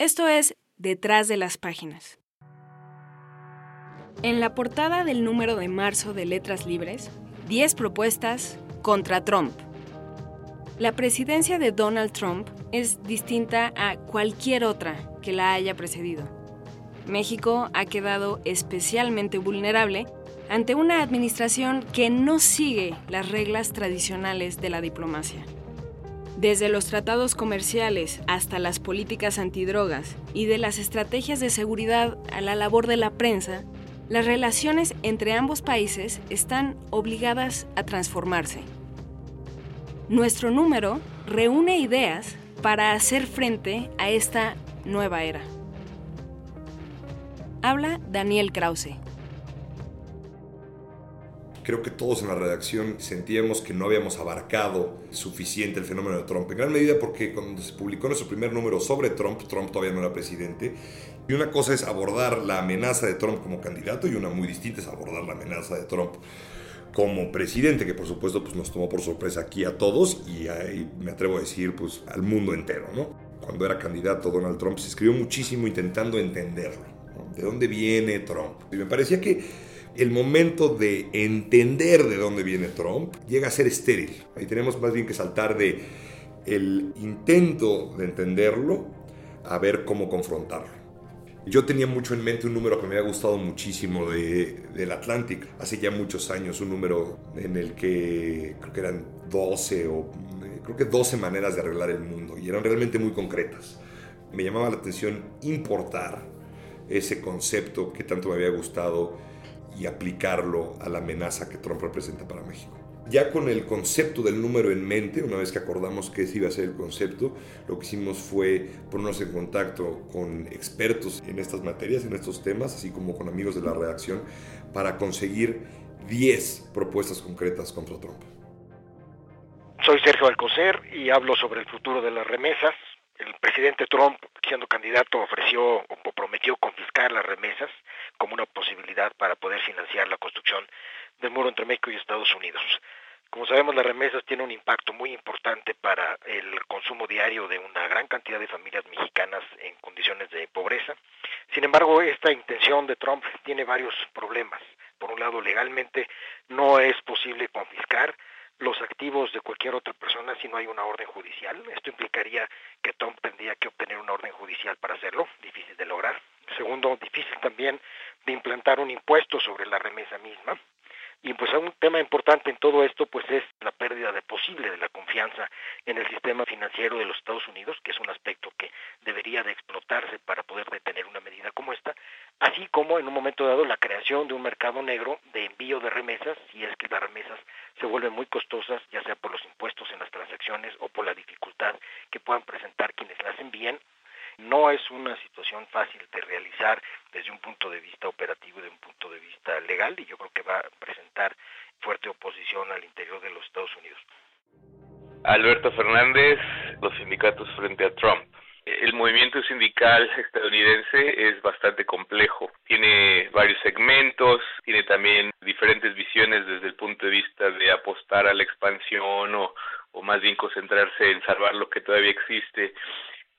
Esto es Detrás de las Páginas. En la portada del número de marzo de Letras Libres, 10 propuestas contra Trump. La presidencia de Donald Trump es distinta a cualquier otra que la haya precedido. México ha quedado especialmente vulnerable ante una administración que no sigue las reglas tradicionales de la diplomacia. Desde los tratados comerciales hasta las políticas antidrogas y de las estrategias de seguridad a la labor de la prensa, las relaciones entre ambos países están obligadas a transformarse. Nuestro número reúne ideas para hacer frente a esta nueva era. Habla Daniel Krause creo que todos en la redacción sentíamos que no habíamos abarcado suficiente el fenómeno de Trump, en gran medida porque cuando se publicó nuestro primer número sobre Trump, Trump todavía no era presidente, y una cosa es abordar la amenaza de Trump como candidato y una muy distinta es abordar la amenaza de Trump como presidente, que por supuesto pues, nos tomó por sorpresa aquí a todos y ahí me atrevo a decir pues al mundo entero, ¿no? Cuando era candidato Donald Trump se escribió muchísimo intentando entenderlo, ¿De dónde viene Trump? Y me parecía que el momento de entender de dónde viene Trump llega a ser estéril. Ahí tenemos más bien que saltar de el intento de entenderlo a ver cómo confrontarlo. Yo tenía mucho en mente un número que me había gustado muchísimo de, del Atlantic, hace ya muchos años, un número en el que creo que eran 12 o creo que 12 maneras de arreglar el mundo y eran realmente muy concretas. Me llamaba la atención importar ese concepto que tanto me había gustado y aplicarlo a la amenaza que Trump representa para México. Ya con el concepto del número en mente, una vez que acordamos que ese iba a ser el concepto, lo que hicimos fue ponernos en contacto con expertos en estas materias, en estos temas, así como con amigos de la redacción, para conseguir 10 propuestas concretas contra Trump. Soy Sergio Alcocer y hablo sobre el futuro de las remesas. El presidente Trump, siendo candidato, ofreció o prometió confiscar las remesas para poder financiar la construcción del muro entre México y Estados Unidos. Como sabemos, las remesas tienen un impacto muy importante para el consumo diario de una gran cantidad de familias mexicanas en condiciones de pobreza. Sin embargo, esta intención de Trump tiene varios problemas. Por un lado, legalmente no es posible confiscar los activos de cualquier otra persona si no hay una orden judicial. Esto implicaría que Trump tendría que obtener una orden judicial para hacerlo, difícil de lograr. Segundo, difícil también de implantar un impuesto sobre la remesa misma. Y pues un tema importante en todo esto pues es la pérdida de posible de la confianza en el sistema financiero de los Estados Unidos, que es un aspecto que debería de explotarse para poder detener una medida como esta, así como en un momento dado la creación de un mercado negro de envío de remesas, si es que las remesas se vuelven muy costosas, ya sea por los impuestos en las transacciones o por la dificultad que puedan presentar quienes las envíen no es una situación fácil de realizar desde un punto de vista operativo y de un punto de vista legal y yo creo que va a presentar fuerte oposición al interior de los Estados Unidos. Alberto Fernández, los sindicatos frente a Trump. El movimiento sindical estadounidense es bastante complejo. Tiene varios segmentos, tiene también diferentes visiones desde el punto de vista de apostar a la expansión o, o más bien concentrarse en salvar lo que todavía existe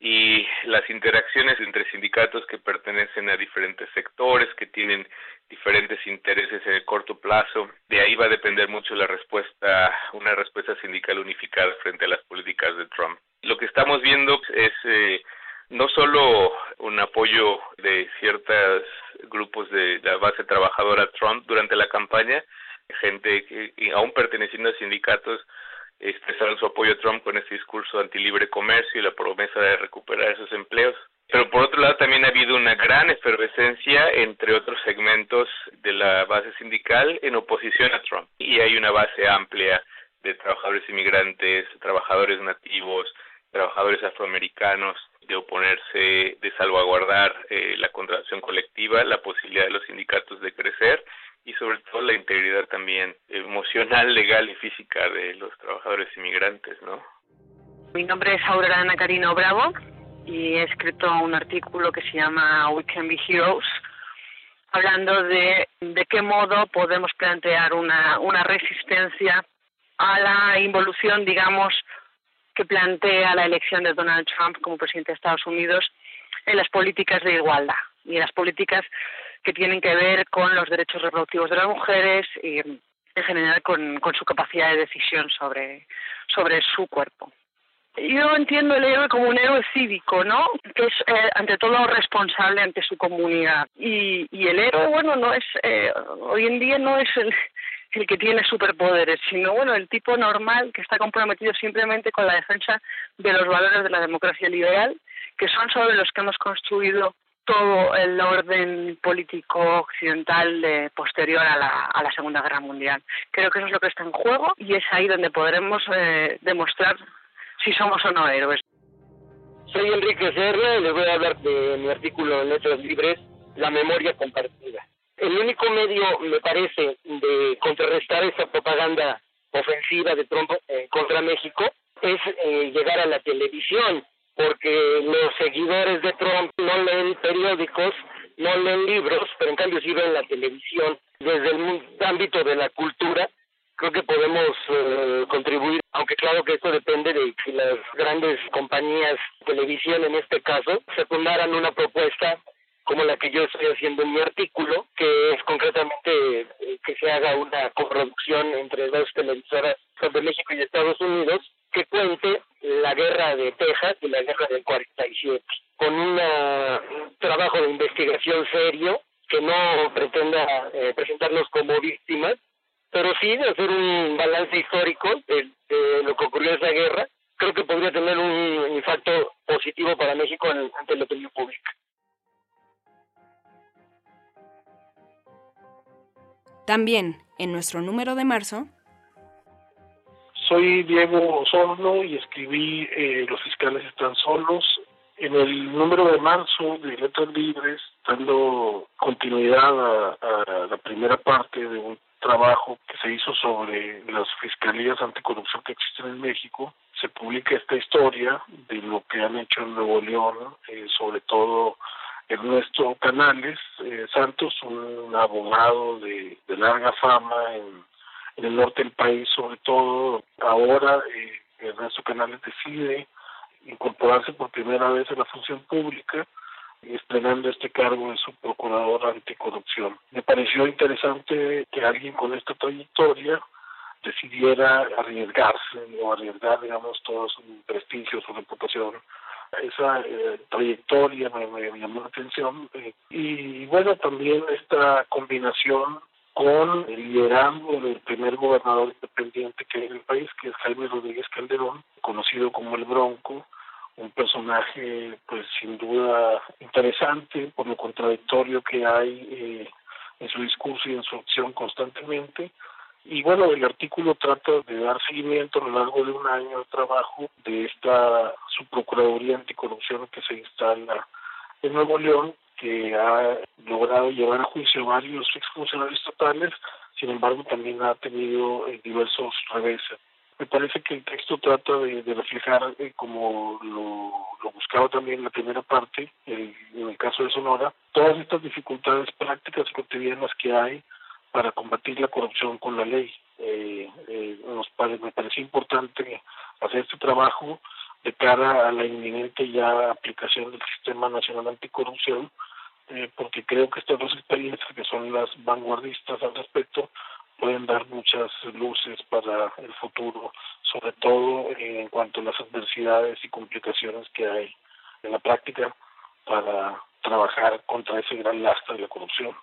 y las interacciones entre sindicatos que pertenecen a diferentes sectores, que tienen diferentes intereses en el corto plazo. De ahí va a depender mucho la respuesta, una respuesta sindical unificada frente a las políticas de Trump. Lo que estamos viendo es eh, no solo un apoyo de ciertos grupos de la base trabajadora Trump durante la campaña, gente que aún perteneciendo a sindicatos expresaron su apoyo a Trump con este discurso antilibre comercio y la promesa de recuperar esos empleos. Pero por otro lado también ha habido una gran efervescencia entre otros segmentos de la base sindical en oposición a Trump. Y hay una base amplia de trabajadores inmigrantes, trabajadores nativos, trabajadores afroamericanos, de oponerse, de salvaguardar eh, la contratación colectiva, la posibilidad de los sindicatos de crecer y sobre todo la integridad también legal y física de los trabajadores inmigrantes, ¿no? Mi nombre es Aurora Ana Carino Bravo y he escrito un artículo que se llama We Can Be Heroes, hablando de de qué modo podemos plantear una, una resistencia a la involución, digamos, que plantea la elección de Donald Trump como presidente de Estados Unidos en las políticas de igualdad y en las políticas que tienen que ver con los derechos reproductivos de las mujeres y en general con, con su capacidad de decisión sobre, su cuerpo yo entiendo el héroe como un héroe cívico, ¿no? Que es eh, ante todo responsable ante su comunidad. Y, y el héroe, bueno, no es eh, hoy en día no es el, el que tiene superpoderes, sino bueno, el tipo normal que está comprometido simplemente con la defensa de los valores de la democracia liberal, que son sobre los que hemos construido todo el orden político occidental de, posterior a la, Segunda Guerra Mundial. Creo que eso es lo que está en juego y es ahí donde podremos eh, demostrar si somos o no héroes. Soy Enrique Serra y les voy a hablar de mi artículo en Letras Libres, La memoria compartida. El único medio, me parece, de contrarrestar esa propaganda ofensiva de Trump eh, contra México es eh, llegar a la televisión, porque los seguidores de Trump no leen periódicos, no leen libros, pero en cambio sí ven la televisión. Desde el ámbito de la cultura, creo que podemos eh, contribuir, aunque claro que esto depende de que las grandes compañías televisión en este caso secundaran una propuesta como la que yo estoy haciendo en mi artículo, que es concretamente eh, que se haga una coproducción entre dos televisoras de México y Estados Unidos guerra de Texas y la guerra del 47, con un trabajo de investigación serio que no pretenda eh, presentarnos como víctimas, pero sí de hacer un balance histórico de, lo que ocurrió en esa guerra, creo que podría tener un impacto positivo para México ante la opinión pública. También, en nuestro número de marzo, soy Diego Osorno y escribí eh, Los fiscales están solos. En el número de marzo de Letras Libres, dando continuidad a la primera parte de un trabajo que se hizo sobre las fiscalías anticorrupción que existen en México, se publica esta historia de lo que han hecho en Nuevo León, eh, sobre todo Ernesto Canales eh, Santos, un abogado de, larga fama en, el norte del país, sobre todo ahora eh, Ernesto Canales decide incorporarse por primera vez a la función pública estrenando este cargo de su procurador anticorrupción. Me pareció interesante que alguien con esta trayectoria decidiera arriesgarse o arriesgar, digamos, todo su prestigio, su reputación. Esa eh, trayectoria me, llamó la atención. Eh, y bueno, también esta combinación con el liderazgo del primer gobernador independiente que hay en el país, que es Jaime Rodríguez Calderón, conocido como el Bronco, un personaje pues sin duda interesante por lo contradictorio que hay eh, en su discurso y en su acción constantemente. Y bueno, el artículo trata de dar seguimiento a lo largo de un año de trabajo de esta subprocuraduría anticorrupción que se instala en Nuevo León, que ha logrado llevar a juicio varios exfuncionarios estatales, sin embargo también ha tenido eh, diversos reveses me parece que el texto trata de, reflejar, eh, como lo, buscaba también en la primera parte, en el caso de Sonora, todas estas dificultades prácticas y cotidianas que hay para combatir la corrupción con la ley. Eh, eh, nos me parece importante hacer este trabajo de cara a la inminente ya aplicación del Sistema Nacional Anticorrupción, porque creo que estas dos experiencias, que son las vanguardistas al respecto, pueden dar muchas luces para el futuro, sobre todo en cuanto a las adversidades y complicaciones que hay en la práctica para trabajar contra ese gran lastre de la corrupción.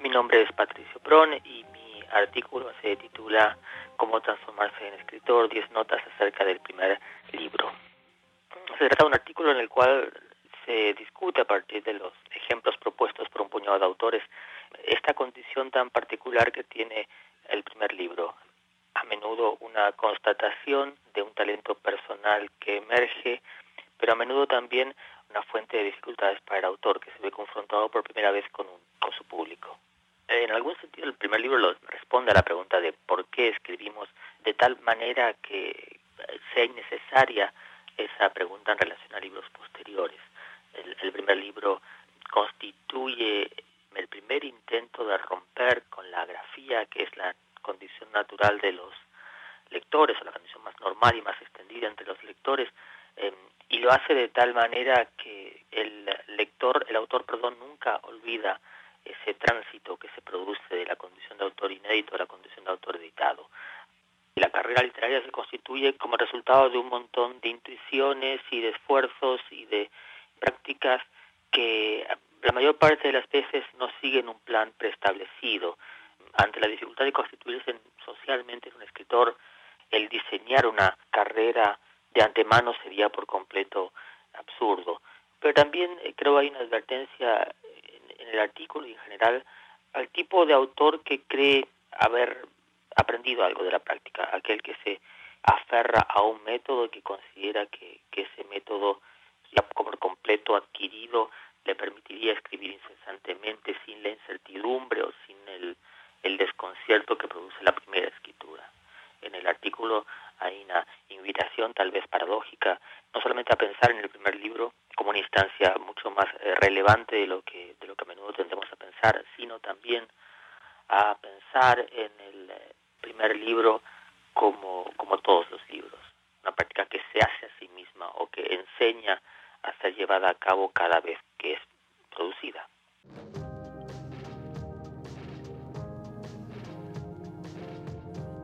Mi nombre es Patricio Pron y artículo se titula Cómo transformarse en escritor, 10 notas acerca del primer libro. Se trata de un artículo en el cual se discute a partir de los ejemplos propuestos por un puñado de autores esta condición tan particular que tiene el primer libro. A menudo una constatación de un talento personal que emerge, pero a menudo también una fuente de dificultades para el autor que se ve confrontado por primera vez con, con su público. En algún sentido, el primer libro lo responde a la pregunta de por qué escribimos de tal manera que sea innecesaria esa pregunta en relación a libros posteriores. El, primer libro constituye el primer intento de romper con la grafía, que es la condición natural de los lectores o la condición más normal y más extendida entre los lectores, em, y lo hace de tal manera que el lector, el autor, perdón, nunca olvida ese tránsito que se produce de la condición de autor inédito a la condición de autor editado. La carrera literaria se constituye como resultado de un montón de intuiciones y de esfuerzos y de prácticas que la mayor parte de las veces no siguen un plan preestablecido. Ante la dificultad de constituirse socialmente en un escritor, el diseñar una carrera de antemano sería por completo absurdo. Pero también eh, creo hay una advertencia en, el artículo y en general al tipo de autor que cree haber aprendido algo de la práctica, aquel que se aferra a un método que considera que, que ese método ya por completo adquirido le permitiría escribir incesantemente sin la incertidumbre o sin el, el desconcierto que produce la primera escritura. En el artículo hay una invitación tal vez paradójica, no solamente a pensar en el primer libro como una instancia mucho más eh, relevante de lo que de lo que a menudo tendemos a pensar, sino también a pensar en el eh, primer libro como, como todos los libros, una práctica que se hace a sí misma o que enseña a ser llevada a cabo cada vez que es producida.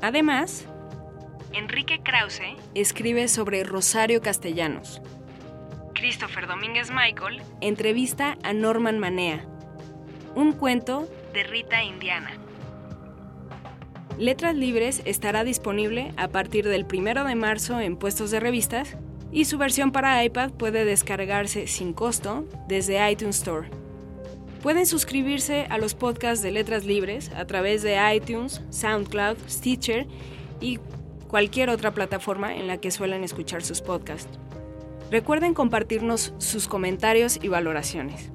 Además, Enrique Krause escribe sobre Rosario Castellanos. Christopher Domínguez Michael entrevista a Norman Manea. Un cuento de Rita Indiana. Letras Libres estará disponible a partir del 1 de marzo en puestos de revistas y su versión para iPad puede descargarse sin costo desde iTunes Store. Pueden suscribirse a los podcasts de Letras Libres a través de iTunes, SoundCloud, Stitcher y cualquier otra plataforma en la que suelen escuchar sus podcasts. Recuerden compartirnos sus comentarios y valoraciones.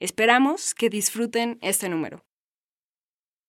Esperamos que disfruten este número.